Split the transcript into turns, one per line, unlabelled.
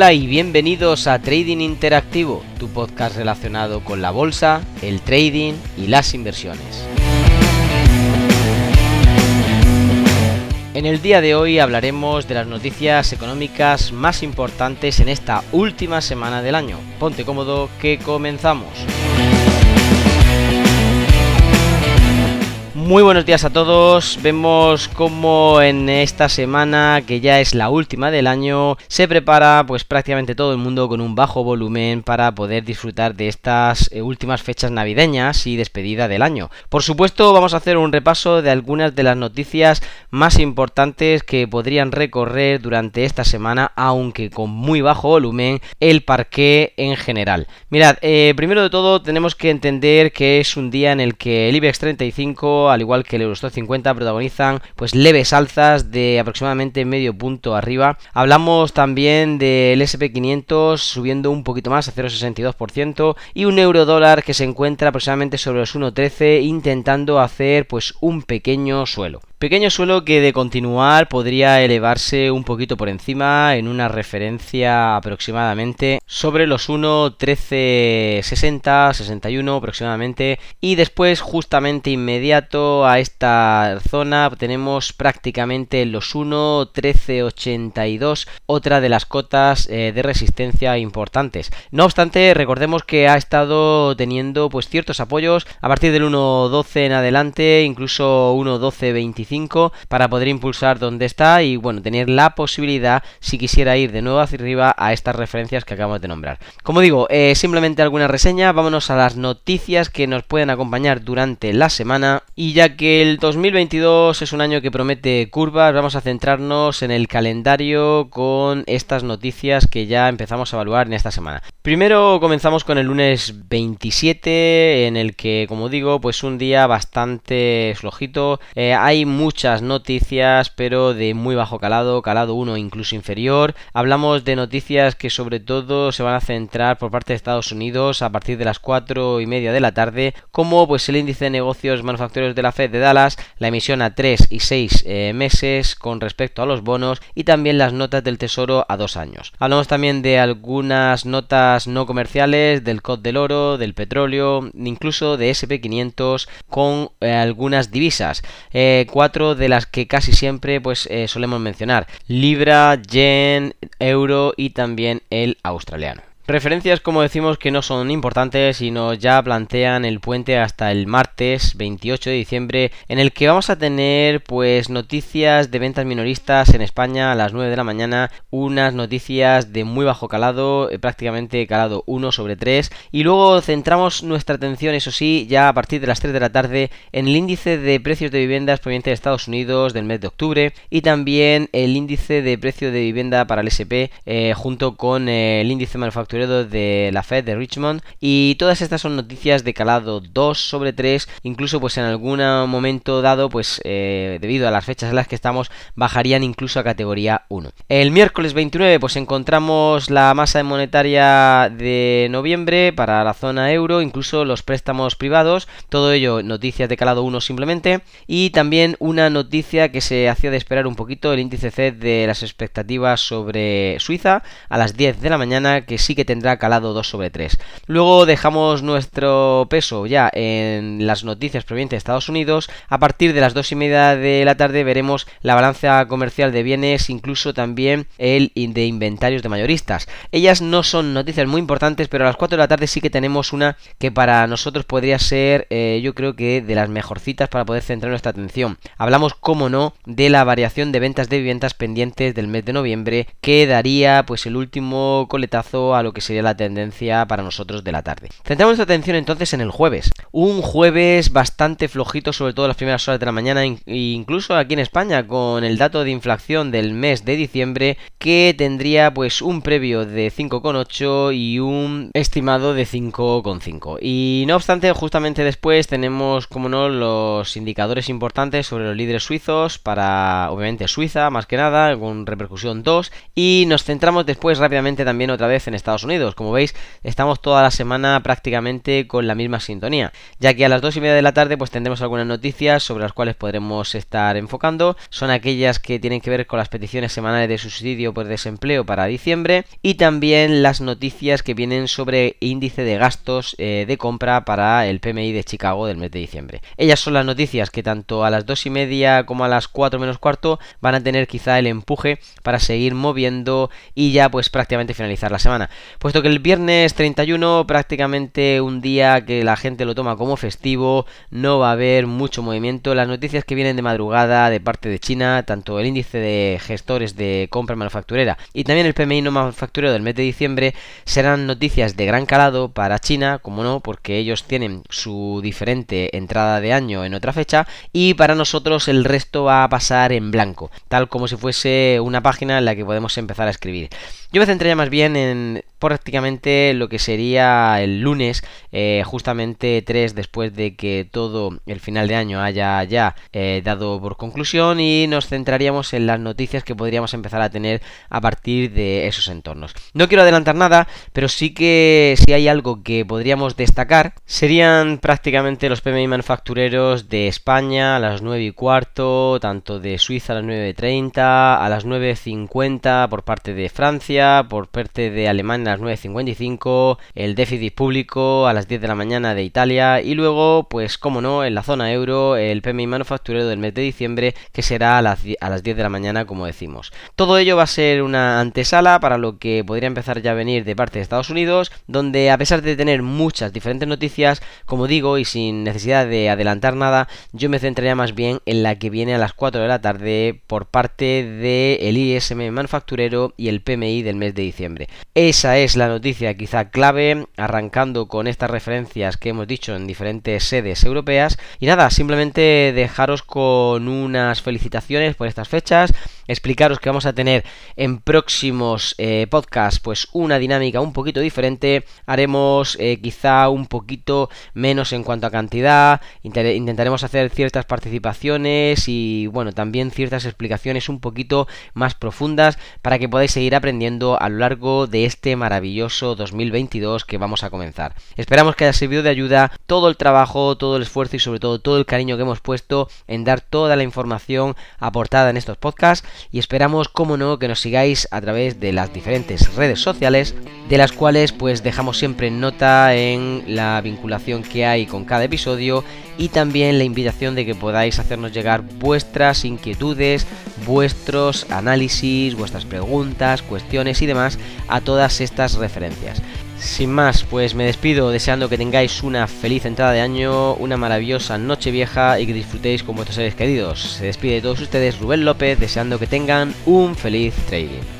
Hola y bienvenidos a Trading Interactivo, tu podcast relacionado con la bolsa, el trading y las inversiones. En el día de hoy hablaremos de las noticias económicas más importantes en esta última semana del año. Ponte cómodo que comenzamos. Muy buenos días a todos. Vemos cómo en esta semana, que ya es la última del año, se prepara pues prácticamente todo el mundo con un bajo volumen para poder disfrutar de estas eh, últimas fechas navideñas y despedida del año. Por supuesto, vamos a hacer un repaso de algunas de las noticias más importantes que podrían recorrer durante esta semana, aunque con muy bajo volumen, el parque en general. Mirad, eh, primero de todo tenemos que entender que es un día en el que el IBEX 35 al igual que el Eurostock 50, protagonizan pues leves alzas de aproximadamente medio punto arriba. Hablamos también del SP500 subiendo un poquito más a 0,62% y un euro dólar que se encuentra aproximadamente sobre los 1,13 intentando hacer pues un pequeño suelo. Pequeño suelo que de continuar podría elevarse un poquito por encima en una referencia aproximadamente sobre los 1.1360, 61 aproximadamente y después justamente inmediato a esta zona tenemos prácticamente los 1.1382, otra de las cotas eh, de resistencia importantes. No obstante, recordemos que ha estado teniendo pues ciertos apoyos a partir del 1.12 en adelante, incluso 1.1225 para poder impulsar donde está y bueno, tener la posibilidad si quisiera ir de nuevo hacia arriba a estas referencias que acabamos de nombrar. Como digo, eh, simplemente alguna reseña, vámonos a las noticias que nos pueden acompañar durante la semana y ya que el 2022 es un año que promete curvas, vamos a centrarnos en el calendario con estas noticias que ya empezamos a evaluar en esta semana. Primero comenzamos con el lunes 27 en el que como digo pues un día bastante flojito, eh, hay muchas noticias, pero de muy bajo calado, calado 1 incluso inferior. Hablamos de noticias que sobre todo se van a centrar por parte de Estados Unidos a partir de las 4 y media de la tarde, como pues el índice de negocios manufactureros de la Fed de Dallas, la emisión a 3 y 6 eh, meses con respecto a los bonos y también las notas del Tesoro a 2 años. Hablamos también de algunas notas no comerciales del COD del oro, del petróleo, incluso de SP500 con eh, algunas divisas. Eh, de las que casi siempre pues eh, solemos mencionar. Libra, yen, euro y también el australiano. Referencias, como decimos, que no son importantes, sino ya plantean el puente hasta el martes 28 de diciembre, en el que vamos a tener pues noticias de ventas minoristas en España a las 9 de la mañana, unas noticias de muy bajo calado, eh, prácticamente calado 1 sobre 3, y luego centramos nuestra atención, eso sí, ya a partir de las 3 de la tarde, en el índice de precios de viviendas proveniente de Estados Unidos del mes de octubre, y también el índice de precio de vivienda para el SP, eh, junto con eh, el índice manufacturero de la Fed de Richmond y todas estas son noticias de calado 2 sobre 3 incluso pues en algún momento dado pues eh, debido a las fechas en las que estamos bajarían incluso a categoría 1 el miércoles 29 pues encontramos la masa monetaria de noviembre para la zona euro incluso los préstamos privados. Todo ello noticias de calado 1 simplemente. Y también una noticia que se hacía de esperar un poquito el índice C de las expectativas sobre Suiza a las 10 de la mañana que sí que tendrá calado 2 sobre 3. Luego dejamos nuestro peso ya en las noticias provenientes de Estados Unidos. A partir de las 2 y media de la tarde veremos la balanza comercial de bienes, incluso también el de inventarios de mayoristas. Ellas no son noticias muy importantes, pero a las 4 de la tarde sí que tenemos una que para nosotros podría ser, eh, yo creo que de las mejorcitas para poder centrar nuestra atención. Hablamos, como no, de la variación de ventas de viviendas pendientes del mes de noviembre, que daría pues el último coletazo a lo que sería la tendencia para nosotros de la tarde. Centramos nuestra atención entonces en el jueves. Un jueves bastante flojito, sobre todo las primeras horas de la mañana, incluso aquí en España, con el dato de inflación del mes de diciembre, que tendría pues un previo de 5,8 y un estimado de 5,5. Y no obstante, justamente después tenemos, como no, los indicadores importantes sobre los líderes suizos para, obviamente, Suiza, más que nada, con repercusión 2. Y nos centramos después rápidamente también otra vez en Estados Unidos. Como veis, estamos toda la semana prácticamente con la misma sintonía, ya que a las 2 y media de la tarde pues tendremos algunas noticias sobre las cuales podremos estar enfocando. Son aquellas que tienen que ver con las peticiones semanales de subsidio por desempleo para diciembre y también las noticias que vienen sobre índice de gastos eh, de compra para el PMI de Chicago del mes de diciembre. Ellas son las noticias que tanto a las 2 y media como a las 4 menos cuarto van a tener quizá el empuje para seguir moviendo y ya pues prácticamente finalizar la semana. Puesto que el viernes 31 prácticamente un día que la gente lo toma como festivo, no va a haber mucho movimiento. Las noticias que vienen de madrugada de parte de China, tanto el índice de gestores de compra manufacturera y también el PMI no manufacturero del mes de diciembre serán noticias de gran calado para China, como no, porque ellos tienen su diferente entrada de año en otra fecha y para nosotros el resto va a pasar en blanco, tal como si fuese una página en la que podemos empezar a escribir. Yo me centraría más bien en prácticamente lo que sería el lunes, eh, justamente 3 después de que todo el final de año haya ya eh, dado por conclusión y nos centraríamos en las noticias que podríamos empezar a tener a partir de esos entornos. No quiero adelantar nada, pero sí que si hay algo que podríamos destacar serían prácticamente los PMI manufactureros de España a las 9 y cuarto, tanto de Suiza a las 9.30, a las 9.50 por parte de Francia, por parte de Alemania las 9.55, el déficit público a las 10 de la mañana de Italia y luego, pues como no, en la zona euro el PMI manufacturero del mes de diciembre que será a las, a las 10 de la mañana como decimos. Todo ello va a ser una antesala para lo que podría empezar ya a venir de parte de Estados Unidos, donde a pesar de tener muchas diferentes noticias, como digo, y sin necesidad de adelantar nada, yo me centraría más bien en la que viene a las 4 de la tarde por parte del ISM manufacturero y el PMI del mes de diciembre. Esa es la noticia quizá clave, arrancando con estas referencias que hemos dicho en diferentes sedes europeas. Y nada, simplemente dejaros con unas felicitaciones por estas fechas, explicaros que vamos a tener en próximos eh, podcasts pues una dinámica un poquito diferente, haremos eh, quizá un poquito menos en cuanto a cantidad, intentaremos hacer ciertas participaciones y bueno, también ciertas explicaciones un poquito más profundas para que podáis seguir aprendiendo a lo largo de este maravilloso 2022 que vamos a comenzar. Esperamos que haya servido de ayuda todo el trabajo, todo el esfuerzo y sobre todo todo el cariño que hemos puesto en dar toda la información aportada en estos podcasts y esperamos, como no, que nos sigáis a través de las diferentes redes sociales, de las cuales pues dejamos siempre nota en la vinculación que hay con cada episodio y también la invitación de que podáis hacernos llegar vuestras inquietudes, vuestros análisis, vuestras preguntas, cuestiones y demás a todas referencias. Sin más, pues me despido deseando que tengáis una feliz entrada de año, una maravillosa noche vieja y que disfrutéis con vuestros seres queridos. Se despide de todos ustedes Rubén López deseando que tengan un feliz trading.